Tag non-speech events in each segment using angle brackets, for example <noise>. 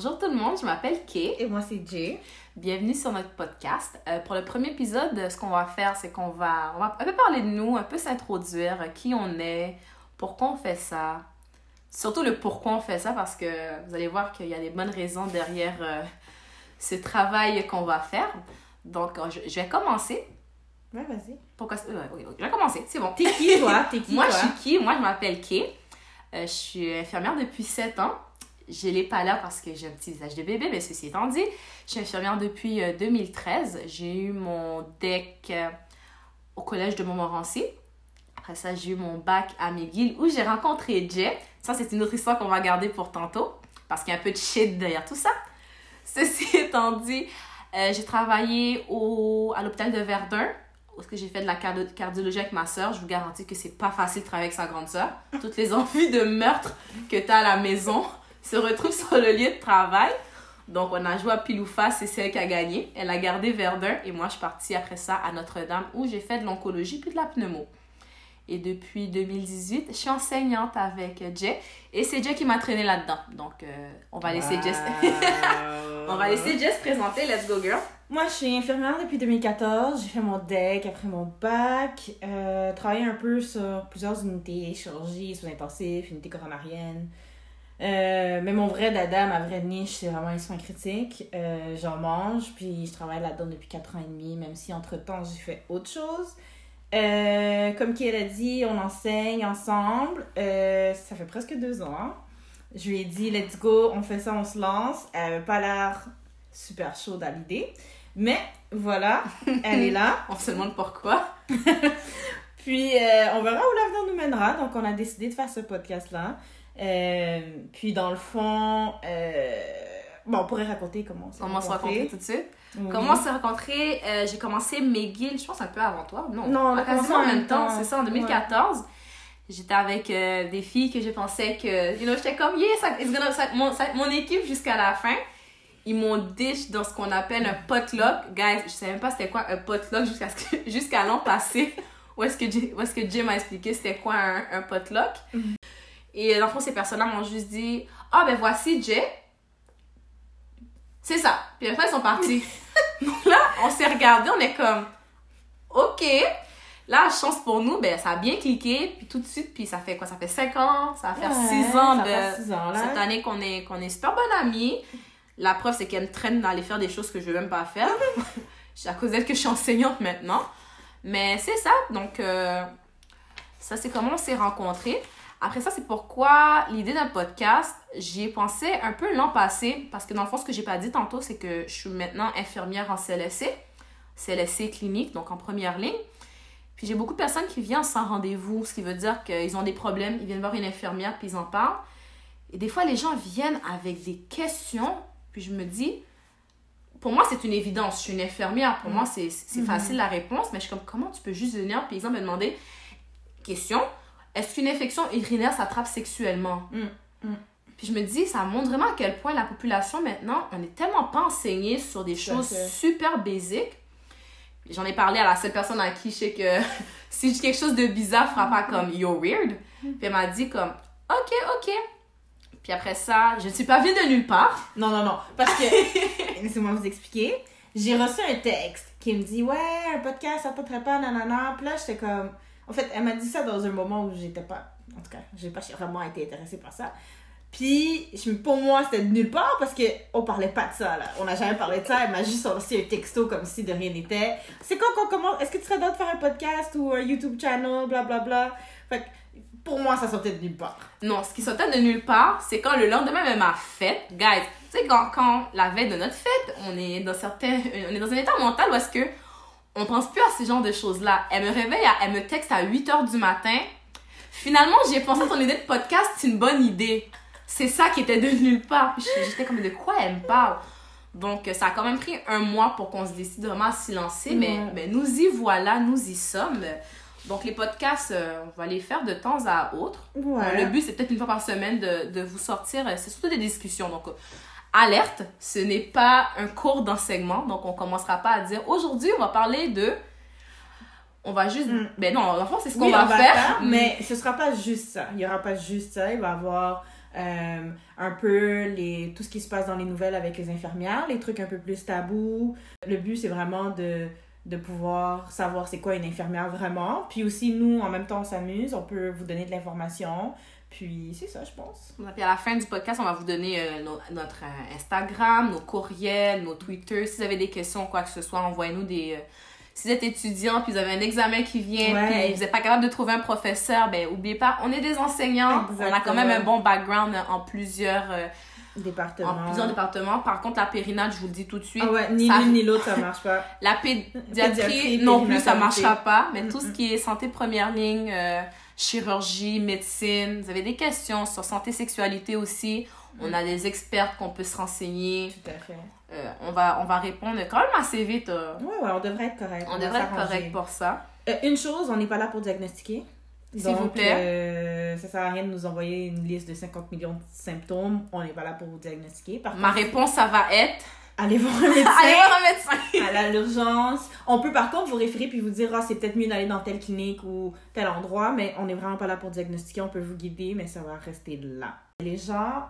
Bonjour tout le monde, je m'appelle Kay. Et moi, c'est Jay. Bienvenue sur notre podcast. Euh, pour le premier épisode, ce qu'on va faire, c'est qu'on va, on va un peu parler de nous, un peu s'introduire, euh, qui on est, pourquoi on fait ça. Surtout le pourquoi on fait ça, parce que vous allez voir qu'il y a des bonnes raisons derrière euh, ce travail qu'on va faire. Donc, je, je vais commencer. Ouais, vas-y. Pourquoi ouais, ouais, ouais, Je vais commencer, c'est bon. T'es qui, toi? T'es <laughs> qui, Moi, toi? je suis qui? Moi, je m'appelle Kay. Euh, je suis infirmière depuis 7 ans. Je l'ai pas là parce que j'ai un petit visage de bébé, mais ceci étant dit, je suis infirmière depuis euh, 2013. J'ai eu mon DEC euh, au collège de Montmorency. Après ça, j'ai eu mon bac à McGill où j'ai rencontré Jay. Ça, c'est une autre histoire qu'on va garder pour tantôt parce qu'il y a un peu de shit derrière tout ça. <laughs> Ceci étant dit, euh, j'ai travaillé au, à l'hôpital de Verdun est-ce que j'ai fait de la cardio- cardiologie avec ma soeur. Je vous garantis que c'est pas facile de travailler avec sa grande soeur. Toutes les <laughs> envies de meurtre que tu as à la maison se retrouvent <laughs> sur le lieu de travail. Donc, on a joué à pile c'est celle qui a gagné. Elle a gardé Verdun et moi, je suis partie après ça à Notre-Dame où j'ai fait de l'oncologie puis de la pneumo. Et depuis 2018, je suis enseignante avec Jay. Et c'est Jay qui m'a traîné là-dedans. Donc, euh, on va laisser Jess... <laughs> on va laisser Jess présenter. Let's go, girl. Moi, je suis infirmière depuis 2014. J'ai fait mon DEC après mon bac. Euh, travaillé un peu sur plusieurs unités, chirurgie, soins intensifs, unité coronarienne. Euh, mais mon vrai dada, ma vraie niche, c'est vraiment les soins critiques. Euh, J'en mange, puis je travaille là-dedans depuis 4 ans et demi, même si entre-temps, j'ai fait autre chose. Euh, comme qu'elle a dit, on enseigne ensemble. Ça fait presque deux ans. Je lui ai dit, let's go, on fait ça, on se lance. Elle avait pas l'air super chaude à l'idée. Mais voilà, <laughs> elle est là. On se demande pourquoi. <laughs> Puis on verra où l'avenir nous mènera. Donc on a décidé de faire ce podcast-là. Euh, puis dans le fond, euh, bon, on pourrait raconter comment on s'est Comment on s'est rencontrés tout de suite. Oui. Comment on s'est rencontrés euh, J'ai commencé McGill, je pense un peu avant toi. Non, Non, on a commencé en même temps. C'est ça, en Ouais. 2014. J'étais avec euh, des filles que je pensais que. You know, j'étais comme, yeah, ça, it's gonna- ça- mon, ça- mon équipe jusqu'à la fin. Ils m'ont dish dans ce qu'on appelle un potluck. Guys, je savais même pas c'était quoi un potluck jusqu'à <laughs> jusqu'à l'an passé. Où est-ce que, est-ce que Jim m'a expliqué c'était quoi un, un potluck? Mhm. Et dans le fond, ces personnes-là m'ont juste dit Ah, ben voici Jay. C'est ça. Puis après, ils sont partis. <laughs> Donc là, on s'est regardé, on est comme OK. Là, chance pour nous, ben ça a bien cliqué. Puis tout de suite, puis ça fait quoi? Ça fait 5 ans, ça va faire Ouais, 6 ans ça de fait six ans, là. cette année qu'on est, qu'on est super bonnes amies. La preuve, c'est qu'elle me traîne d'aller faire des choses que je veux même pas faire. c'est <laughs> à cause d'elle que je suis enseignante maintenant. Mais c'est ça. Donc, euh, ça, c'est comment on s'est rencontrés. Après ça, c'est pourquoi l'idée d'un podcast, j'y ai pensé un peu l'an passé. Parce que dans le fond, ce que j'ai pas dit tantôt, c'est que je suis maintenant infirmière en CLSC. CLSC clinique, donc en première ligne. Puis j'ai beaucoup de personnes qui viennent sans rendez-vous, ce qui veut dire qu'ils ont des problèmes, ils viennent voir une infirmière, puis ils en parlent. Et des fois, les gens viennent avec des questions, puis je me dis, pour moi, c'est une évidence. Je suis une infirmière, pour moi, c'est c'est Mhm. facile la réponse, mais je suis comme, comment tu peux juste venir, par exemple, me demander, question, est-ce qu'une infection urinaire s'attrape sexuellement? Mm, mm. Puis je me dis, ça montre vraiment à quel point la population maintenant, on est tellement pas enseigné sur des choses super basiques. J'en ai parlé à la seule personne à qui je sais que <laughs> si je dis quelque chose de bizarre, pas comme you're weird. Puis elle m'a dit comme ok, ok. Puis après ça, je ne suis pas venue de nulle part. Non, non, non. Parce que, <laughs> laissez-moi vous expliquer. J'ai reçu un texte qui me dit Ouais, un podcast, ça te pas, nanana. Puis là, j'étais comme. En fait, elle m'a dit ça dans un moment où j'étais pas. En tout cas, j'ai pas vraiment été intéressée par ça. Puis, je, pour moi, c'était de nulle part parce qu'on parlait pas de ça. On n'a jamais parlé de ça. Elle m'a juste sorti un texto comme si de rien n'était. C'est quand qu'on commence? Est-ce que tu serais de faire un podcast ou un YouTube channel, blablabla? Bla, bla. Fait que, pour moi, ça sortait de nulle part. Non, ce qui sortait de nulle part, c'est quand le lendemain de ma fête, guys, tu sais, quand, quand la veille de notre fête, on est dans certains, on est dans un état mental où est-ce que on pense plus à ce genre de choses-là. Elle me réveille, à- elle me texte à 8 h du matin. Finalement, j'ai pensé à ton idée de podcast, c'est une bonne idée. C'est ça qui était de nulle part. J'étais comme, de quoi elle me parle? Donc, ça a quand même pris un mois pour qu'on se décide vraiment à s'y lancer, mais, mais nous y voilà, nous y sommes. Donc, les podcasts, euh, on va les faire de temps à autre. Ouais. Le but, c'est peut-être une fois par semaine de, de vous sortir. C'est surtout des discussions. Donc, alerte, ce n'est pas un cours d'enseignement. Donc, on commencera pas à dire aujourd'hui, on va parler de. On va juste. Mm. Ben non, en fond, c'est ce qu'on Oui, va, on va faire. faire, mais ce sera pas juste ça. Il y aura pas juste ça. Il va y avoir euh, un peu les, tout ce qui se passe dans les nouvelles avec les infirmières, les trucs un peu plus tabous. Le but, c'est vraiment de, de pouvoir savoir c'est quoi une infirmière vraiment. Puis aussi, nous, en même temps, on s'amuse, on peut vous donner de l'information. Puis c'est ça, je pense. Puis à la fin du podcast, on va vous donner euh, nos- notre euh, Instagram, nos courriels, nos Twitter. Si vous avez des questions, quoi que ce soit, envoyez-nous des. euh, si vous êtes étudiant, puis vous avez un examen qui vient, Ouais. puis vous n'êtes pas capable de trouver un professeur, ben oubliez pas, on est des enseignants. On a quand même un bon background en plusieurs, Département. en plusieurs départements. Par contre, la périnate, je vous le dis tout de suite. Ah ouais, ni l'une ni l'autre, ça marche pas. <laughs> La pédiatrie, Pédiatrie, non plus, ça périnatalité. marchera pas. Mais tout ce qui est santé première ligne, chirurgie, médecine, vous avez des questions sur santé, sexualité aussi. On a des experts qu'on peut se renseigner. Tout à fait. Euh, on, va, on va répondre quand même assez vite. euh. Ouais, ouais, on devrait être correct. On devrait être correct pour ça. Euh, une chose, on n'est pas là pour diagnostiquer. S'il vous plaît. euh, ça sert à rien de nous envoyer une liste de 50 millions de symptômes. On n'est pas là pour vous diagnostiquer. Par Ma contre, réponse, ça va être allez voir un <laughs> médecin. allez voir un médecin. à l'urgence. On peut par contre vous référer puis vous dire ah c'est peut-être mieux d'aller dans telle clinique ou tel endroit, mais on n'est vraiment pas là pour diagnostiquer. On peut vous guider, mais ça va rester là. Les gens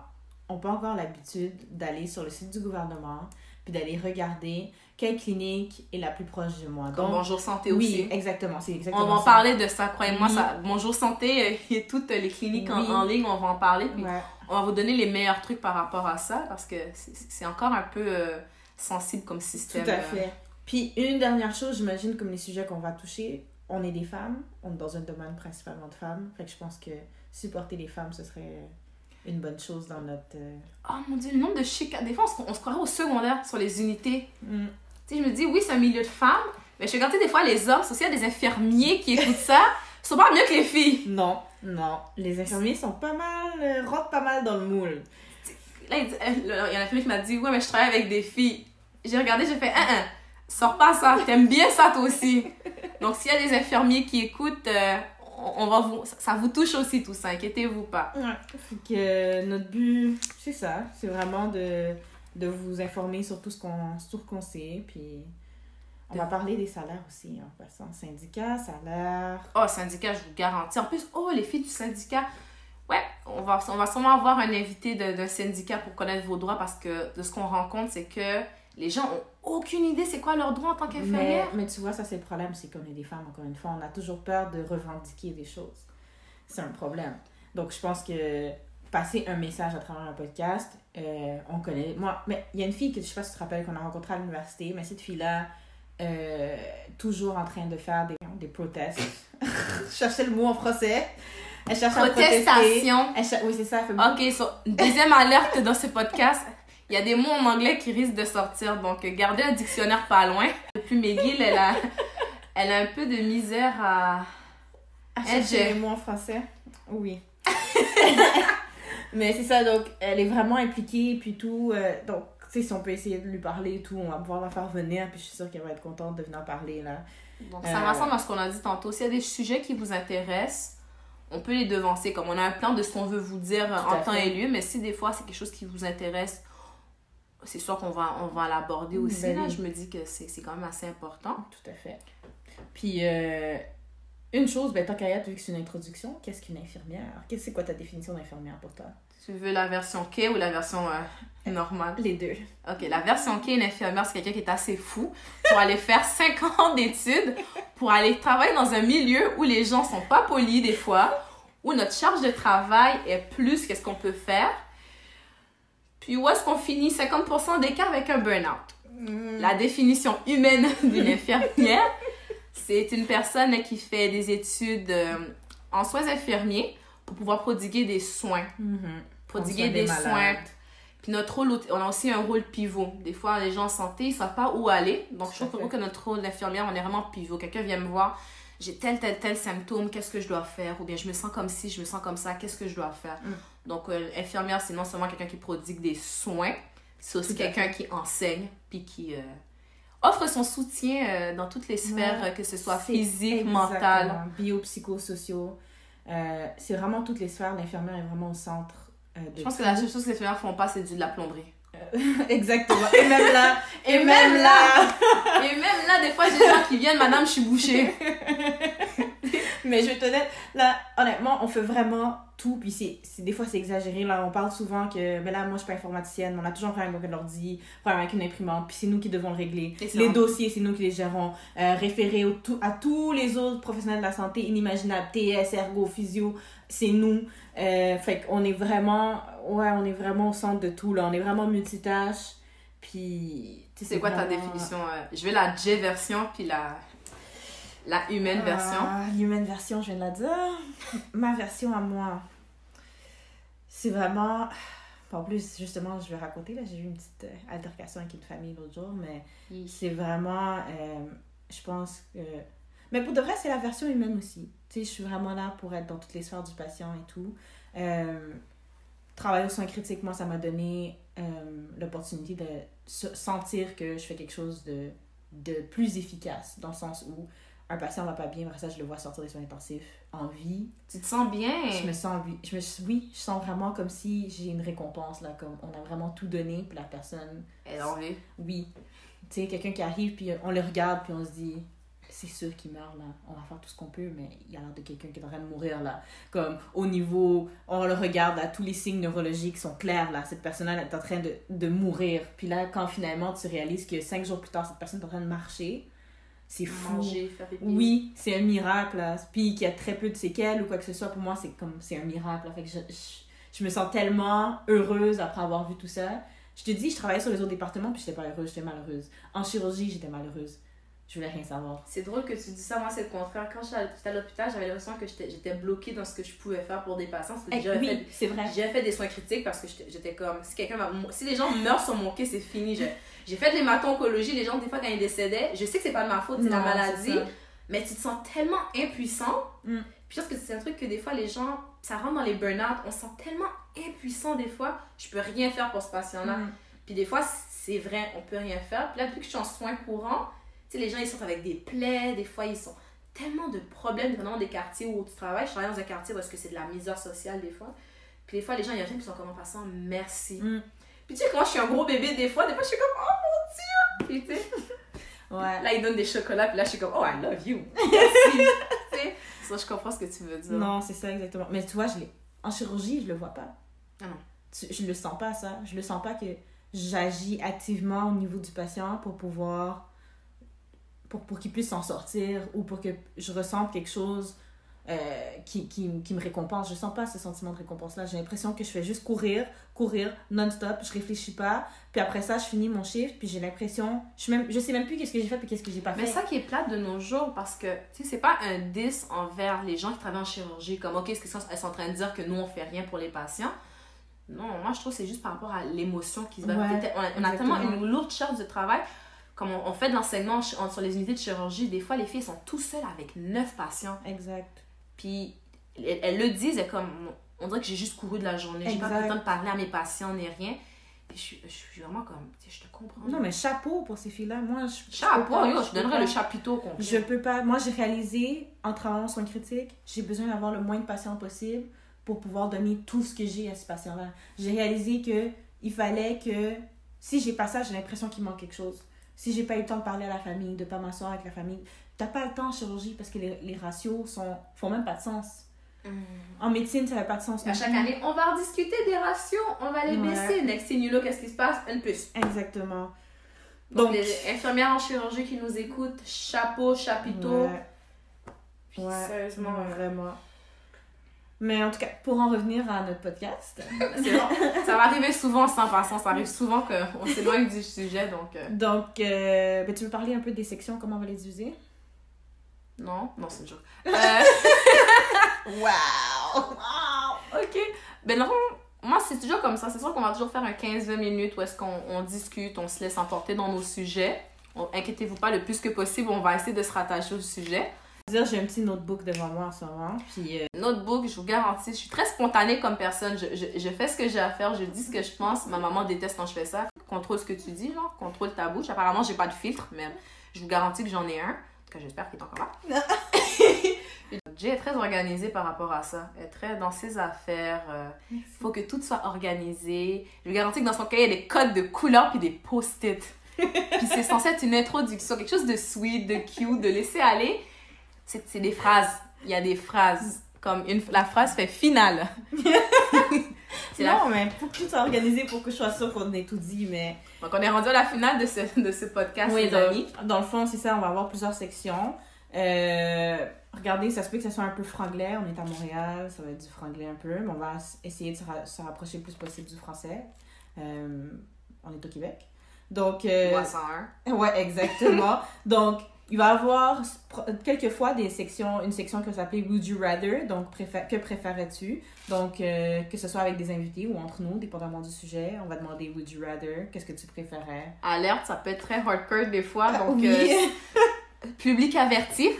ont pas encore l'habitude d'aller sur le site du gouvernement puis d'aller regarder quelle clinique est la plus proche de moi. Donc Bonjour Santé oui, aussi. exactement, c'est exactement On va en parler de ça, croyez-moi. Oui. Ça, Bonjour Santé, euh, a toutes les cliniques en, Oui. en ligne, on va en parler. Puis Ouais. on va vous donner les meilleurs trucs par rapport à ça parce que c'est encore un peu euh, sensible comme système. Tout à euh. fait. Puis une dernière chose, j'imagine, comme les sujets qu'on va toucher, on est des femmes, on est dans un domaine principalement de femmes. Fait que je pense que supporter les femmes, ce serait une bonne chose dans notre. Oh mon dieu, le nombre de chicanes. Des fois, on se, on se croirait au secondaire sur les unités. mm, Tu sais, je me dis, oui, c'est un milieu de femmes, mais je tu sais, des fois les hommes, c'est aussi y a des infirmiers qui écoutent ça, ils sont pas mieux que les filles. Non, non. Les infirmiers sont pas mal, euh, rentrent pas mal dans le moule. Là, il dit- euh, il y a un infirmier qui m'a dit, ouais, mais je travaille avec des filles. J'ai regardé, j'ai fait, hein, hein, sors pas ça, t'aimes bien ça toi aussi. Donc, s'il y a des infirmiers qui écoutent, euh, on, va vous, ça, vous touche aussi tout ça, inquiétez-vous pas. Ouais. Que euh, notre but, c'est ça. C'est vraiment de, de vous informer sur tout ce qu'on sur qu'on sait. Puis on va parler des salaires aussi en passant. Syndicat, salaire. Oh, syndicat, je vous garantis. En plus, oh, les filles du syndicat. Ouais, on va, on va sûrement avoir un invité de- d'un syndicat pour connaître vos droits parce que de ce qu'on rencontre, c'est que les gens ont aucune idée c'est quoi leurs droits en tant Mais, qu'infirmière. mais tu vois, ça c'est le problème, c'est qu'on est des femmes, encore une fois, on a toujours peur de revendiquer des choses. C'est un problème. Donc je pense que passer un message à travers un podcast, euh, on connaît. Moi, mais il y a une fille que je sais pas si tu te rappelles qu'on a rencontrée à l'université, mais cette fille-là, euh, toujours en train de faire des, des protestes. <laughs> je cherchais le mot en français. Elle à protester. Protestation. Elle cher- Oui, c'est ça. fait Ok, so, deuxième alerte dans ce podcast. Il y a des mots en anglais qui risquent de sortir, donc gardez un dictionnaire pas loin. Depuis McGill, elle a, elle a un peu de misère à. À Elle chercher les mots en français. Oui. <laughs> Mais c'est ça, donc elle est vraiment impliquée, puis tout. euh, donc, tu sais, si on peut essayer de lui parler et tout, on va pouvoir la faire venir, puis je suis sûre qu'elle va être contente de venir parler, là. Donc, ça Euh. ressemble à ce qu'on a dit tantôt. S'il y a des sujets qui vous intéressent, on peut les devancer. Comme on a un plan de ce qu'on veut vous dire Tout en temps fait. et lieu, mais si des fois c'est quelque chose qui vous intéresse, c'est sûr qu'on va, on va l'aborder aussi. Ben là. oui. Je me dis que c'est c'est quand même assez important. Tout à fait. Puis, euh, une chose, ben, tant qu'à vu que c'est une introduction, qu'est-ce qu'une infirmière? Qu'est-ce c'est quoi ta définition d'infirmière pour toi? Tu veux la version K ou la version euh, normale? Les deux. Ok, la version K, une infirmière, c'est quelqu'un qui est assez fou pour aller faire <laughs> 5 ans d'études, pour aller travailler dans un milieu où les gens sont pas polis des fois, où notre charge de travail est plus que ce qu'on peut faire. Puis où est-ce qu'on finit 50% d'écart avec un burn-out? La définition humaine <laughs> d'une infirmière, c'est une personne qui fait des études euh, en soins infirmiers pour pouvoir prodiguer des soins Mhm. prodiguer des, des soins. Puis notre rôle, on a aussi un rôle pivot. Des fois, les gens en santé, ils savent pas où aller. Donc, je trouve que notre rôle d'infirmière, on est vraiment pivot. Quelqu'un vient me voir, j'ai tel, tel, tel symptôme, qu'est-ce que je dois faire? Ou bien, je me sens comme ci, je me sens comme ça, qu'est-ce que je dois faire? Mm. Donc, euh, infirmière, c'est non seulement quelqu'un qui prodigue des soins, c'est aussi quelqu'un qui enseigne, puis qui euh, offre son soutien euh, dans toutes les sphères, Ouais. euh, que ce soit physique, exactement. mentale. Bio, psychosociaux. Euh, c'est vraiment toutes les sphères. L'infirmière est vraiment au centre. euh, de Je pense que la seule chose que les infirmières font pas, c'est de la plomberie. <laughs> Exactement. Et même là, et, Et même, même là. Et même là, des fois, j'ai des gens qui viennent, madame, je suis bouchée. <laughs> Mais je vais te dire, là, honnêtement, on fait vraiment tout. Puis c'est, des fois, c'est exagéré. Là, on parle souvent que, mais là, moi, je suis pas informaticienne. On a toujours un problème avec un ordi, problème avec une imprimante. Puis c'est nous qui devons le régler. Les dossiers, c'est nous qui les gérons. Euh, référer au tout, à tous les autres professionnels de la santé inimaginables, TS, ergo, physio, c'est nous. Euh, fait qu'on est vraiment, ouais, on est vraiment au centre de tout, là. On est vraiment multitâche. Puis, tu sais, C'est quoi ta définition euh, Je vais la J version puis la, la humaine version. Ah, L'humaine version, je viens de la dire. Ma version à moi, c'est vraiment. En plus, justement, je vais raconter, là, j'ai eu une petite euh, altercation avec une famille l'autre jour, mais c'est vraiment. euh, je pense que. Mais pour de vrai, c'est la version humaine aussi. Tu sais, je suis vraiment là pour être dans toutes les sphères du patient et tout. Euh, travailler au soin critique, moi, ça m'a donné l'opportunité de se- sentir que je fais quelque chose de, de plus efficace, dans le sens où un patient va pas bien, après ça, je le vois sortir des soins intensifs en vie. Tu te sens bien? Je me sens, je me, oui, je sens vraiment comme si j'ai une récompense, là, comme on a vraiment tout donné, puis la personne Elle en est. oui. Tu sais, quelqu'un qui arrive, puis on le regarde, puis on se dit, c'est sûr qu'il meurt, là. On va faire tout ce qu'on peut, mais il y a l'air de quelqu'un qui est en train de mourir, là. Comme au niveau, on le regarde, là, tous les signes neurologiques sont clairs, là. Cette personne-là est en train de, de mourir. Puis là, quand finalement tu réalises que cinq jours plus tard, cette personne est en train de marcher, c'est fou. Manger, faire pipi. Oui, c'est un miracle, là. Puis qu'il y a très peu de séquelles ou quoi que ce soit, pour moi, c'est comme, c'est un miracle, là. Fait que je, je, je me sens tellement heureuse après avoir vu tout ça. Je te dis, je travaillais sur les autres départements, puis j'étais pas heureuse, j'étais malheureuse. En chirurgie, j'étais malheureuse. Je voulais rien savoir. C'est drôle que tu dis ça, moi c'est le contraire. Quand j'étais à l'hôpital, j'avais l'impression que j'étais bloquée dans ce que je pouvais faire pour des patients. Parce que Eh, fait oui, c'est vrai. J'ai fait des soins critiques parce que j'étais comme, si quelqu'un va- si les gens meurent sur mon quai, c'est fini. J'ai j'ai fait de l'hémato-oncologie, les gens, des fois, quand ils décédaient, je sais que c'est pas de ma faute, c'est la maladie, mais tu te sens tellement impuissant. Mm. Puis je pense que c'est un truc que des fois, les gens, ça rentre dans les burn-out, on se sent tellement impuissant des fois, je peux rien faire pour ce patient-là. Mm. Puis des fois, c'est vrai, on peut rien faire. Puis là, depuis que je suis en soins courants, tu sais, les gens, ils sortent avec des plaies, des fois, ils sont tellement de problèmes, dépendamment des quartiers où tu travailles. Je travaille dans un quartier parce que c'est de la misère sociale des fois. Puis des fois, les gens, ils reviennent, puis ils sont comme en passant, merci. Mm. Puis tu sais, quand je suis un gros bébé, des fois, des fois, je suis comme, oh mon dieu! Puis tu sais, Ouais. là, ils donnent des chocolats, puis là, je suis comme, oh, I love you! <laughs> Merci! tu sais, ça, je comprends ce que tu veux dire. Non, c'est ça exactement. Mais tu vois, je l'ai. En chirurgie, je le vois pas. Ah non. Tu- je le sens pas, ça. Je le sens pas que j'agis activement au niveau du patient pour pouvoir. pour, pour qu'il puisse s'en sortir ou pour que je ressente quelque chose euh, qui, qui, qui me récompense. Je sens pas ce sentiment de récompense-là. J'ai l'impression que je fais juste courir, courir, non-stop. Je réfléchis pas. Puis après ça, je finis mon chiffre. Puis j'ai l'impression. Je, même, je sais même plus qu'est-ce que j'ai fait puis qu'est-ce que j'ai pas fait. Mais ça qui est plate de nos jours, parce que, tu sais, c'est pas un 10 envers les gens qui travaillent en chirurgie, comme, ok, est-ce qu'elles sont, elles sont en train de dire que nous, on fait rien pour les patients? Non, moi, je trouve que c'est juste par rapport à l'émotion qui se va. Ouais, on, a, on a tellement une lourde charge de travail. Comme on, fait de l'enseignement sur les unités de chirurgie, des fois, les filles sont tout seules avec 9 patients. Exact. Puis, elles, elles le disent, elles comme, on dirait que j'ai juste couru de la journée. J'ai pas le temps de parler à mes patients ni rien. Puis, je, suis- je suis vraiment comme, je te comprends. Non, mais chapeau pour ces filles-là. Moi, je. je Chapeau, pas, yo, je je donnerais pas. le chapiteau complet. Je peux pas. Moi, j'ai réalisé, en travaillant en soins critiques, j'ai besoin d'avoir le moins de patients possible pour pouvoir donner tout ce que j'ai à ces patients-là. J'ai réalisé que il fallait que, si j'ai pas ça, j'ai l'impression qu'il manque quelque chose. Si j'ai pas eu le temps de parler à la famille, de pas m'asseoir avec la famille, t'as pas le temps en chirurgie parce que les, les ratios sont, font même pas de sens. Mm. En médecine, ça n'a pas de sens. À chaque année, on va rediscuter des ratios, on va les Ouais. baisser. Next thing you know, qu'est-ce qui se passe? Une plus. Exactement. Donc, Donc, les infirmières en chirurgie qui nous écoutent, chapeau, chapiteau. ouais. Puis, Ouais, sérieusement, vraiment. Mais en tout cas, pour en revenir à notre podcast, <laughs> c'est bon. Ça va arriver souvent sans façon. Ça arrive souvent qu'on s'éloigne du sujet, donc euh, donc, euh, ben, tu veux parler un peu des sections, comment on va les diviser? non, non, c'est une joke. <laughs> Euh, Wow! ok. Ben non, moi, c'est toujours comme ça. C'est sûr qu'on va toujours faire un 15-20 minutes où est-ce qu'on on discute, on se laisse emporter dans nos sujets. On- Inquiétez-vous pas, le plus que possible, on va essayer de se rattacher au sujet. Dire, j'ai un petit notebook devant moi en ce moment, puis euh, Notebook, je vous garantis, je suis très spontanée comme personne. Je, je, je fais ce que j'ai à faire, je dis ce que je pense. Ma maman déteste quand je fais ça. Contrôle ce que tu dis, genre, contrôle ta bouche. Apparemment, j'ai pas de filtre, mais je vous garantis que j'en ai un. En tout cas, j'espère qu'il est encore là. <laughs> Jay est très organisée par rapport à ça. Elle est très dans ses affaires. euh, Il faut que tout soit organisé. Je vous garantis que dans son cahier, il y a des codes de couleurs puis des post-it. <laughs> puis c'est censé être une introduction, quelque chose de sweet, de cute, de laisser aller. C'est c'est des phrases. il y a des phrases. Comme une, la phrase fait finale. <laughs> C'est la- Non, mais faut que tout soit organisé pour que je sois sûre qu'on ait tout dit, mais... Donc, on est rendu à la finale de ce, de ce podcast, Oui, les dans, amis. dans le fond, c'est ça, on va avoir plusieurs sections. Euh, regardez, ça se peut que ça soit un peu franglais. On est à Montréal, ça va être du franglais un peu, mais on va essayer de se, ra- se rapprocher le plus possible du français. Euh, on est au Québec. Donc, euh, 301. ouais, exactement. <laughs> Donc, il va y avoir quelquefois des sections, une section qui va s'appeler Would You Rather, donc préfé- que préférais-tu? Donc, euh, que ce soit avec des invités ou entre nous, dépendamment du sujet, on va demander Would You Rather, qu'est-ce que tu préférais? Alerte, ça peut être très hardcore des fois. Donc, Oui. euh, <laughs> public averti.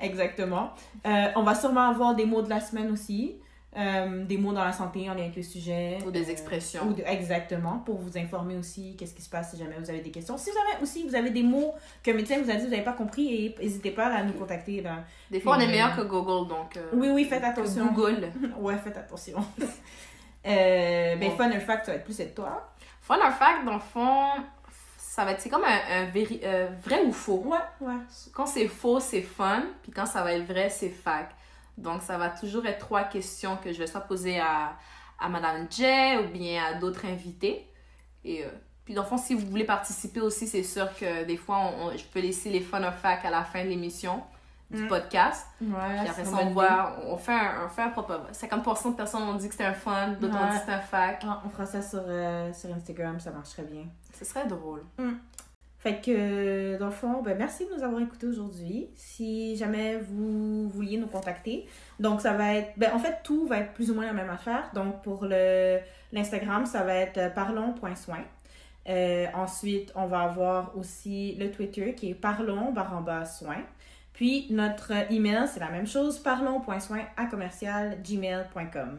Exactement. Euh, on va sûrement avoir des mots de la semaine aussi. Euh, des mots dans la santé en lien avec le sujet. Ou des Euh, expressions. ou de- exactement, pour vous informer aussi qu'est-ce qui se passe si jamais vous avez des questions. Si vous avez aussi vous avez des mots que le médecin vous a dit vous n'avez pas compris, et n'hésitez pas à nous contacter. là. Des fois, on est meilleur que Google, donc. euh, Oui, oui, faites attention. Google. <laughs> Ouais, faites attention. <laughs> euh, ben, Bon. fun fact, ça va être plus être toi. Fun fact, dans le fond, ça va être. C'est comme un, un véri- vrai ou faux. Ouais, ouais. Quand c'est faux, c'est fun. Puis quand ça va être vrai, c'est fact. Donc, ça va toujours être trois questions que je vais soit poser à, à Madame Jay ou bien à d'autres invités. Et euh, puis, dans le fond, si vous voulez participer aussi, c'est sûr que des fois, on- on- je peux laisser les fun of fact à la fin de l'émission du Mm. podcast. Ouais, Puis après ça, on voit, on fait un, on fait un propre. 50% de personnes ont dit que c'était un fun, d'autres ont Ouais. dit que c'était un fact. Ah, on fera ça sur, euh, sur Instagram, ça marcherait bien. Ce serait drôle. Fait que, dans le fond, ben, merci de nous avoir écoutés aujourd'hui. Si jamais vous vouliez nous contacter, donc ça va être, ben, en fait, tout va être plus ou moins la même affaire. Donc, pour l'Instagram, ça va être euh, parlons.soin. Euh, ensuite, on va avoir aussi le Twitter qui est parlons barre en bas soin. Puis, notre email, c'est la même chose, parlons.soin à commercial gmail.com.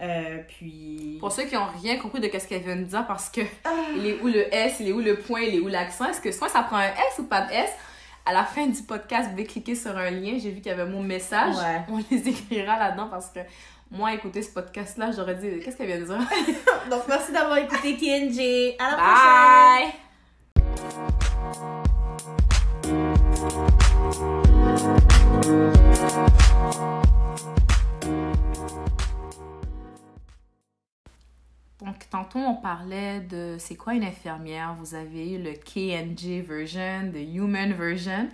Euh, puis... Pour ceux qui n'ont rien compris de ce qu'elle vient de dire, parce que Ah! il est où le S, il est où le point, il est où l'accent, est-ce que soit ça prend un S ou pas de S? À la fin du podcast, vous pouvez cliquer sur un lien. J'ai vu qu'il y avait mon message. Ouais. On les écrira là-dedans parce que moi, écouter ce podcast-là, j'aurais dit qu'est-ce qu'elle vient de dire? <laughs> Donc, merci d'avoir écouté TNG. À la prochaine! Bye! Tantôt, on parlait de c'est quoi une infirmière. Vous avez eu le KNG version, the human version.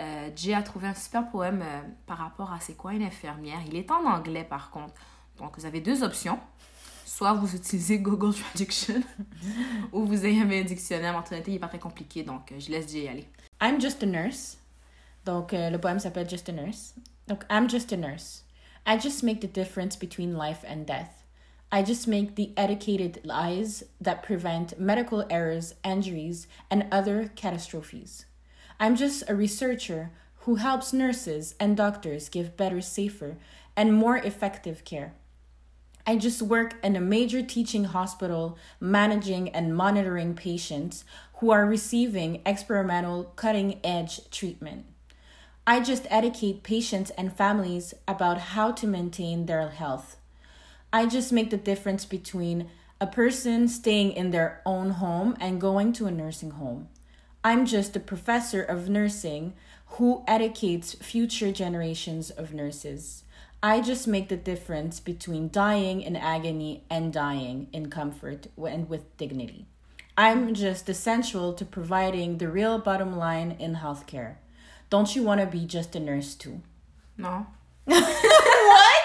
Euh, Jay a trouvé un super poème euh, par rapport à c'est quoi une infirmière. Il est en anglais, par contre. Donc, vous avez deux options. Soit vous utilisez Google Traduction <laughs> ou vous avez un dictionnaire. En réalité, il n'est pas très compliqué, donc euh, je laisse Jay aller. I'm just a nurse. Donc, euh, le poème s'appelle Just a Nurse. Donc, I'm just a nurse. I just make the difference between life and death. I just make the educated lies that prevent medical errors, injuries, and other catastrophes. I'm just a researcher who helps nurses and doctors give better, safer, and more effective care. I just work in a major teaching hospital, managing and monitoring patients who are receiving experimental cutting edge treatment. I just educate patients and families about how to maintain their health. I just make the difference between a person staying in their own home and going to a nursing home. I'm just a professor of nursing who educates future generations of nurses. I just make the difference between dying in agony and dying in comfort and with dignity. I'm just essential to providing the real bottom line in healthcare. Don't you want to be just a nurse too? Non? <laughs> <laughs>